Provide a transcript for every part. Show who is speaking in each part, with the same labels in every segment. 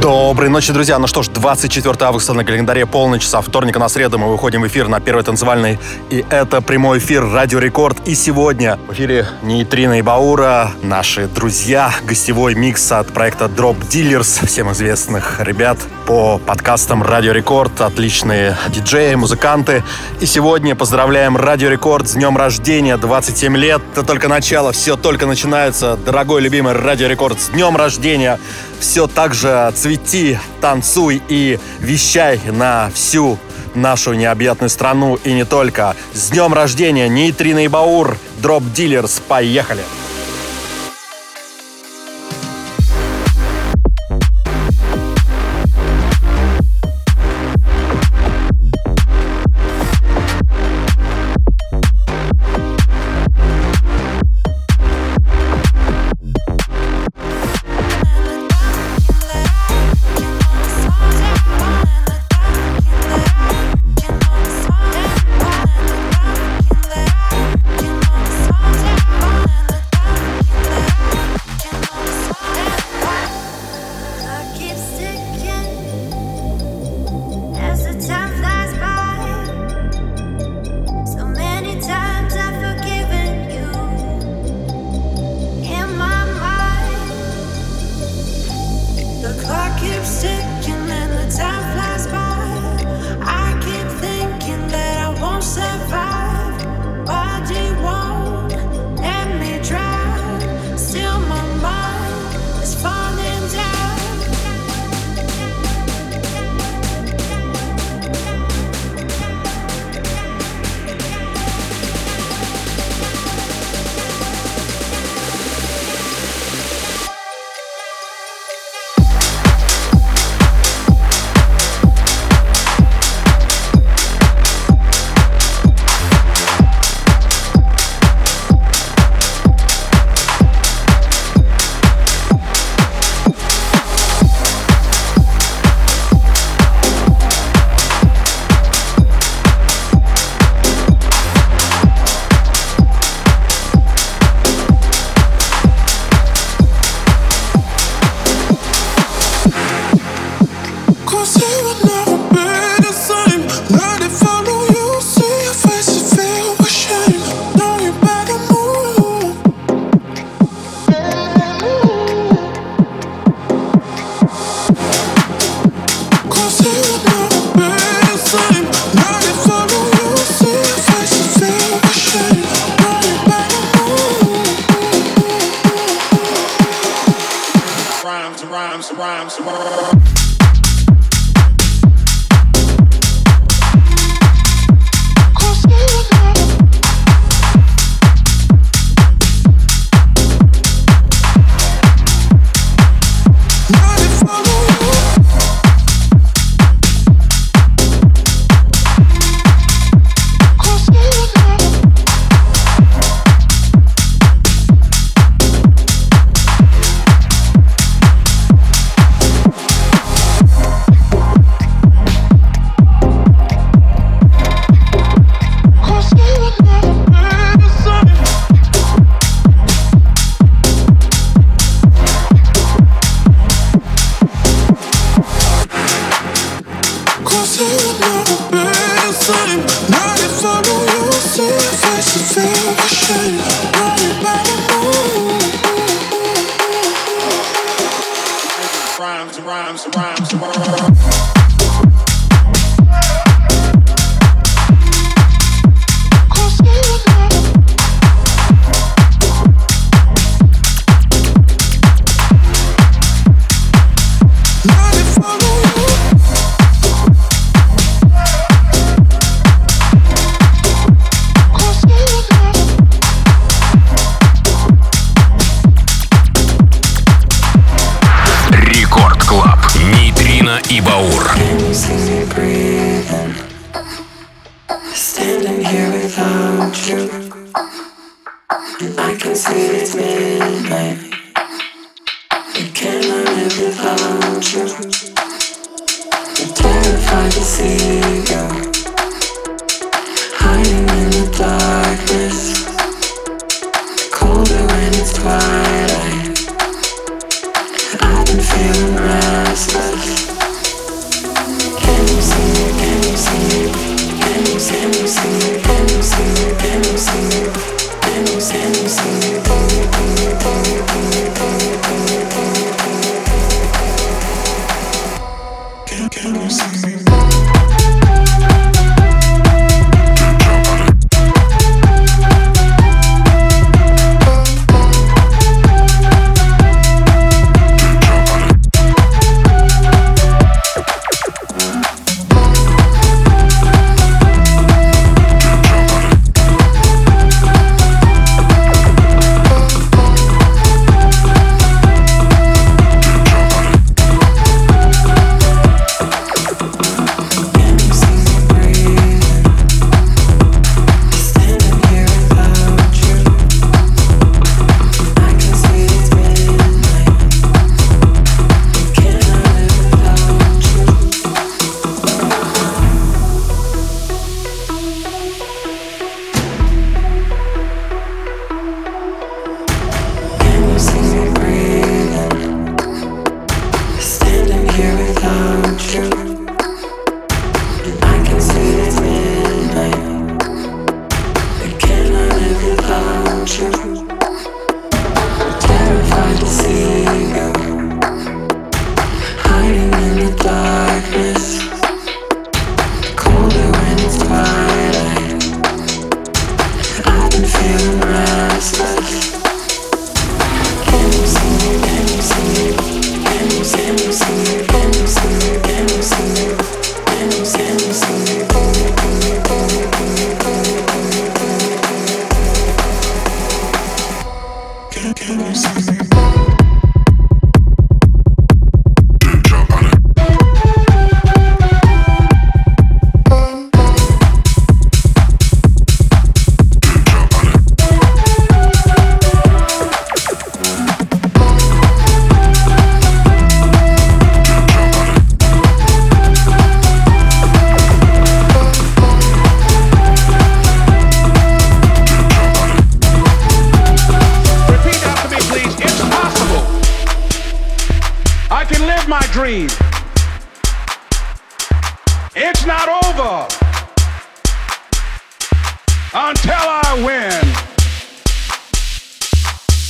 Speaker 1: Доброй ночи, друзья. Ну что ж, 24 августа на календаре полночь со вторника на среду мы выходим в эфир на первой танцевальной. И это прямой эфир Радио Рекорд. И сегодня в эфире Нейтрина и Баура, наши друзья, гостевой микс от проекта Drop Dealers, всем известных ребят по подкастам Радио Рекорд, отличные диджеи, музыканты. И сегодня поздравляем Радио Рекорд с днем рождения, 27 лет. Это только начало, все только начинается. Дорогой любимый Радио Рекорд, с днем рождения! Все так же цвети, танцуй и вещай на всю нашу необъятную страну и не только. С днем рождения, Нейтрина и Баур, Дроп Дилерс, поехали! Terrified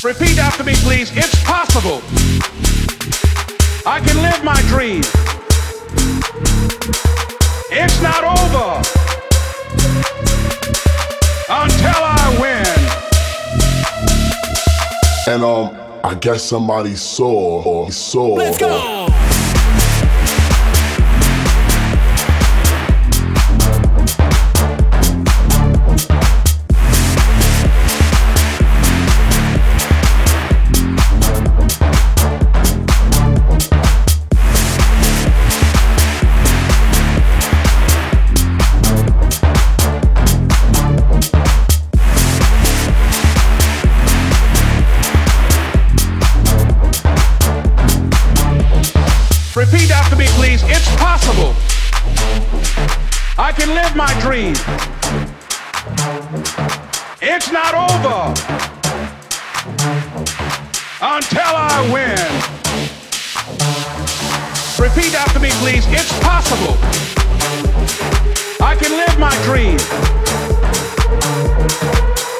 Speaker 2: Repeat after me, please. It's possible. I can live my dream. It's not over until I win.
Speaker 3: And um, I guess somebody saw or saw. Let's go.
Speaker 2: can live my dream. It's not over until I win. Repeat after me, please. It's possible. I can live my dream.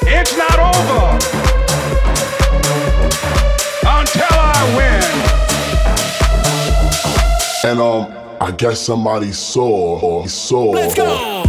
Speaker 2: It's not over until I win.
Speaker 3: And um I guess somebody saw or saw. Let's go.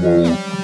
Speaker 4: 猫。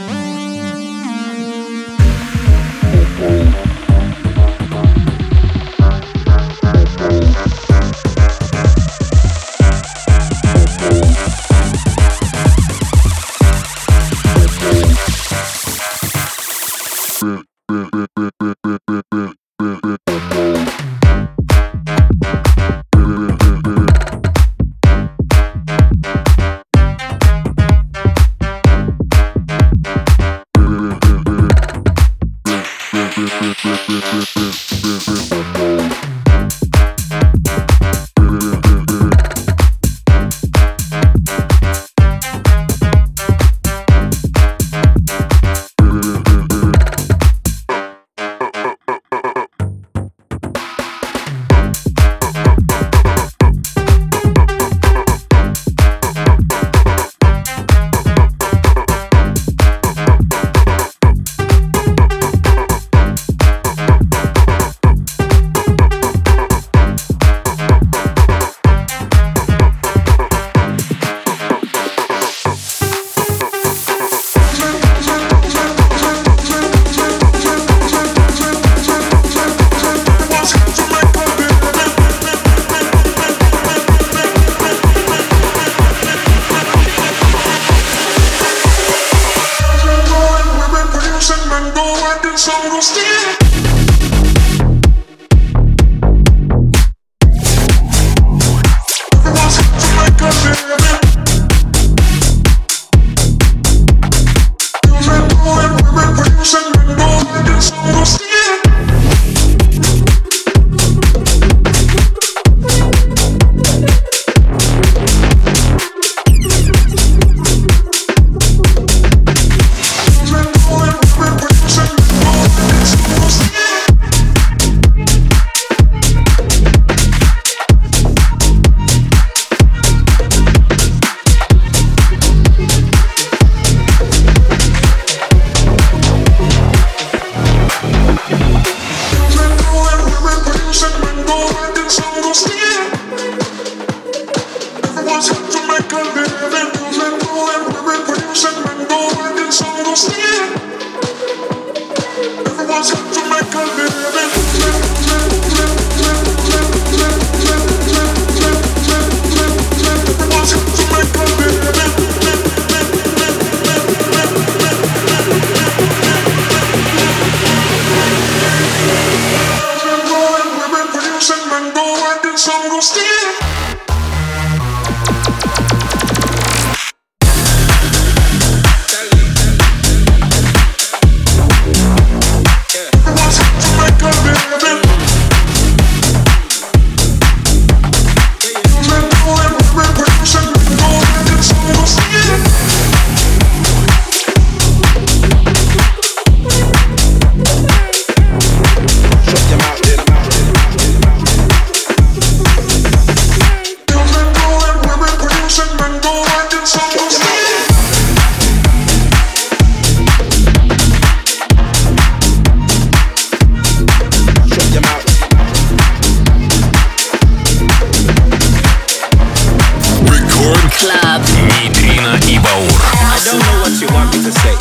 Speaker 4: Ibaur.
Speaker 5: I don't know what you want me to say.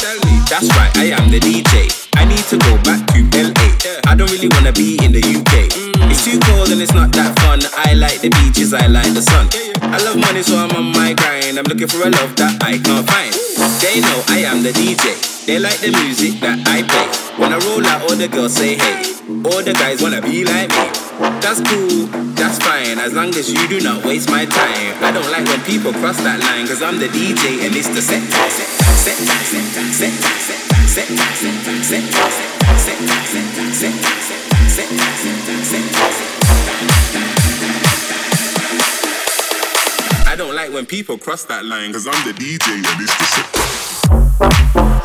Speaker 5: That's right, I am the DJ. I need to go back to LA. I don't really wanna be in the UK. Mm. It's too cold and it's not that fun. I like the beaches, I like the sun. I love money, so I'm on my grind. I'm looking for a love that I can't find. They know I am the DJ. They like the music that I play. When I roll out, all the girls say hey. All the guys wanna be like me. That's cool, that's fine, as long as you do not waste my time. I don't like when people cross that line, cause I'm the DJ and it's the set time, set time, set time, set time, set time, set time, set time, set time, set time, set time, set time, set time, set time, set time, set time, set I don't like when people cross that line,
Speaker 6: cause I'm the DJ and it's the set time.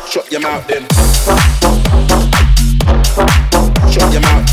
Speaker 6: Shut your mouth then. Shut your mouth.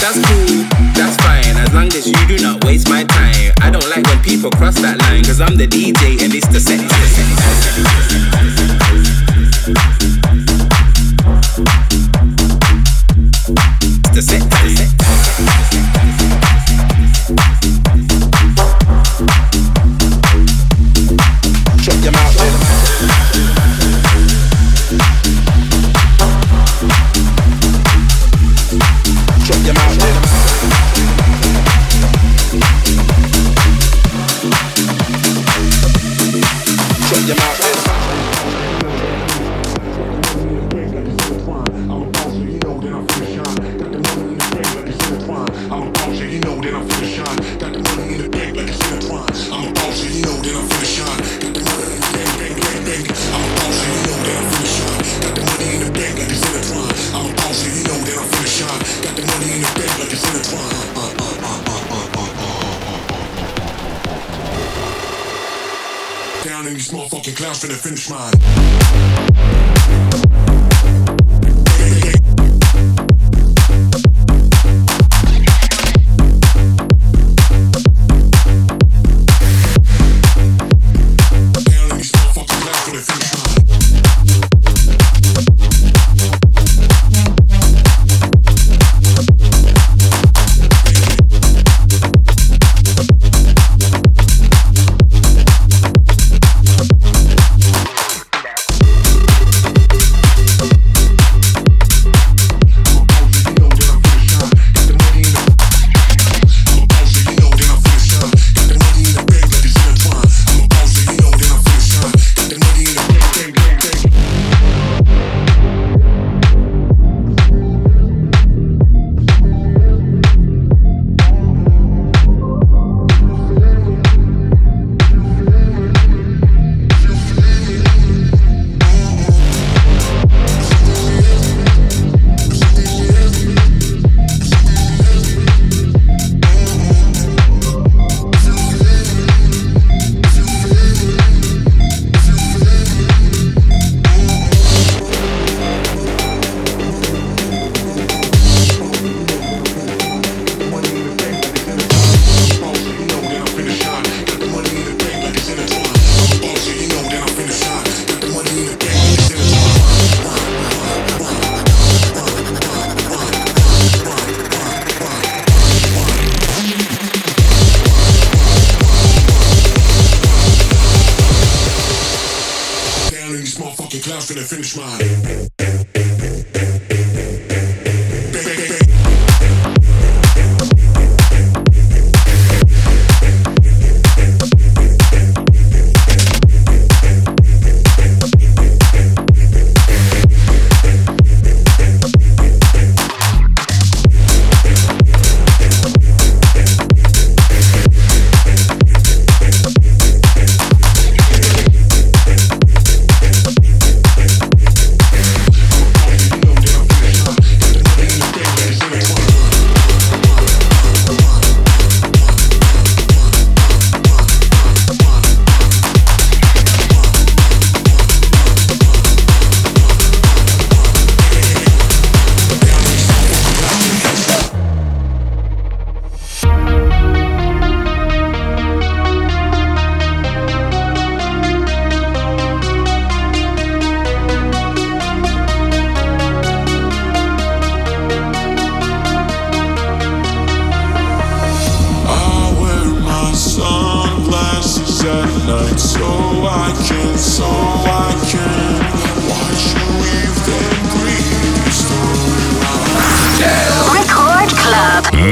Speaker 5: that's cool, that's fine, as long as you do not waste my time. I don't like when people cross that line, cause I'm the DJ and it's the set. The set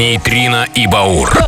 Speaker 4: Нейтрино и Баур.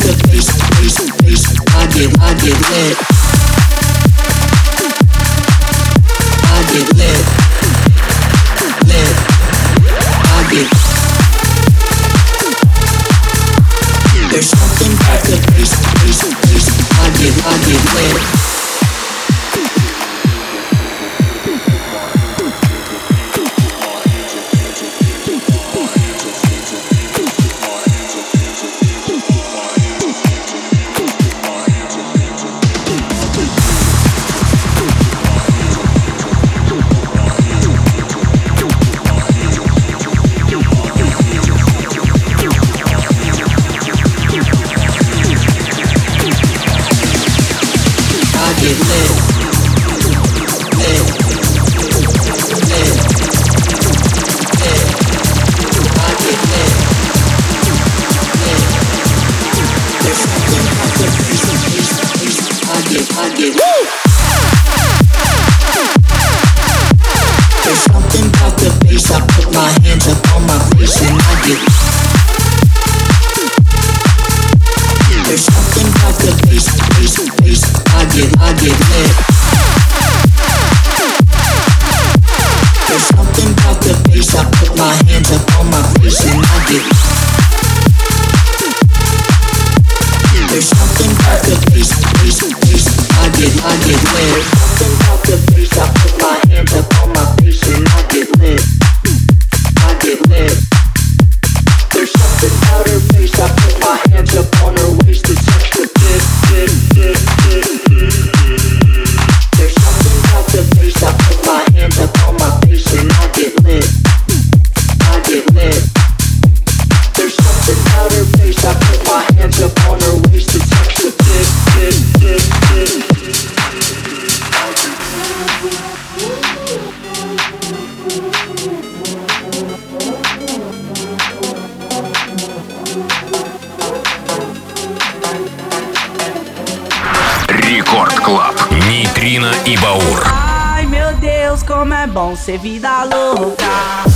Speaker 7: the bass, bass, bass. I get, I get lit. I get lit. Lit. I get. There's something about the bass, bass, bass. I get, I get lit.
Speaker 8: Ser vida louca.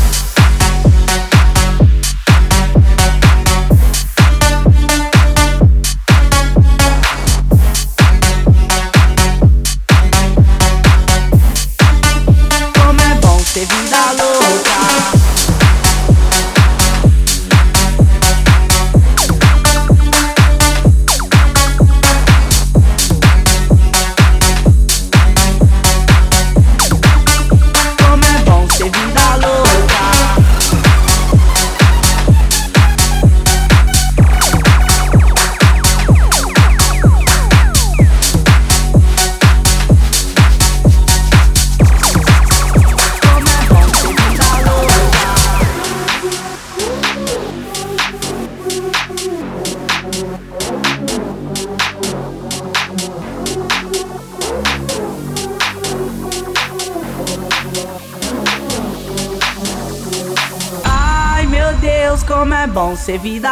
Speaker 8: Sevilla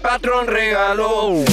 Speaker 9: patrón regaló.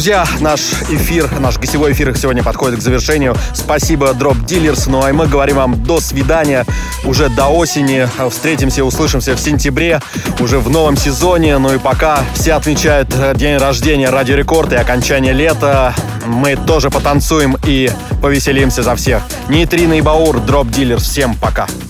Speaker 1: Друзья, наш эфир, наш гостевой эфир сегодня подходит к завершению. Спасибо, Drop Dealers. Ну а мы говорим вам до свидания уже до осени. Встретимся, услышимся в сентябре, уже в новом сезоне. Ну и пока все отмечают э, день рождения Радио Рекорд и окончание лета, мы тоже потанцуем и повеселимся за всех. Нейтрина и Баур, Drop Dealers. Всем пока. see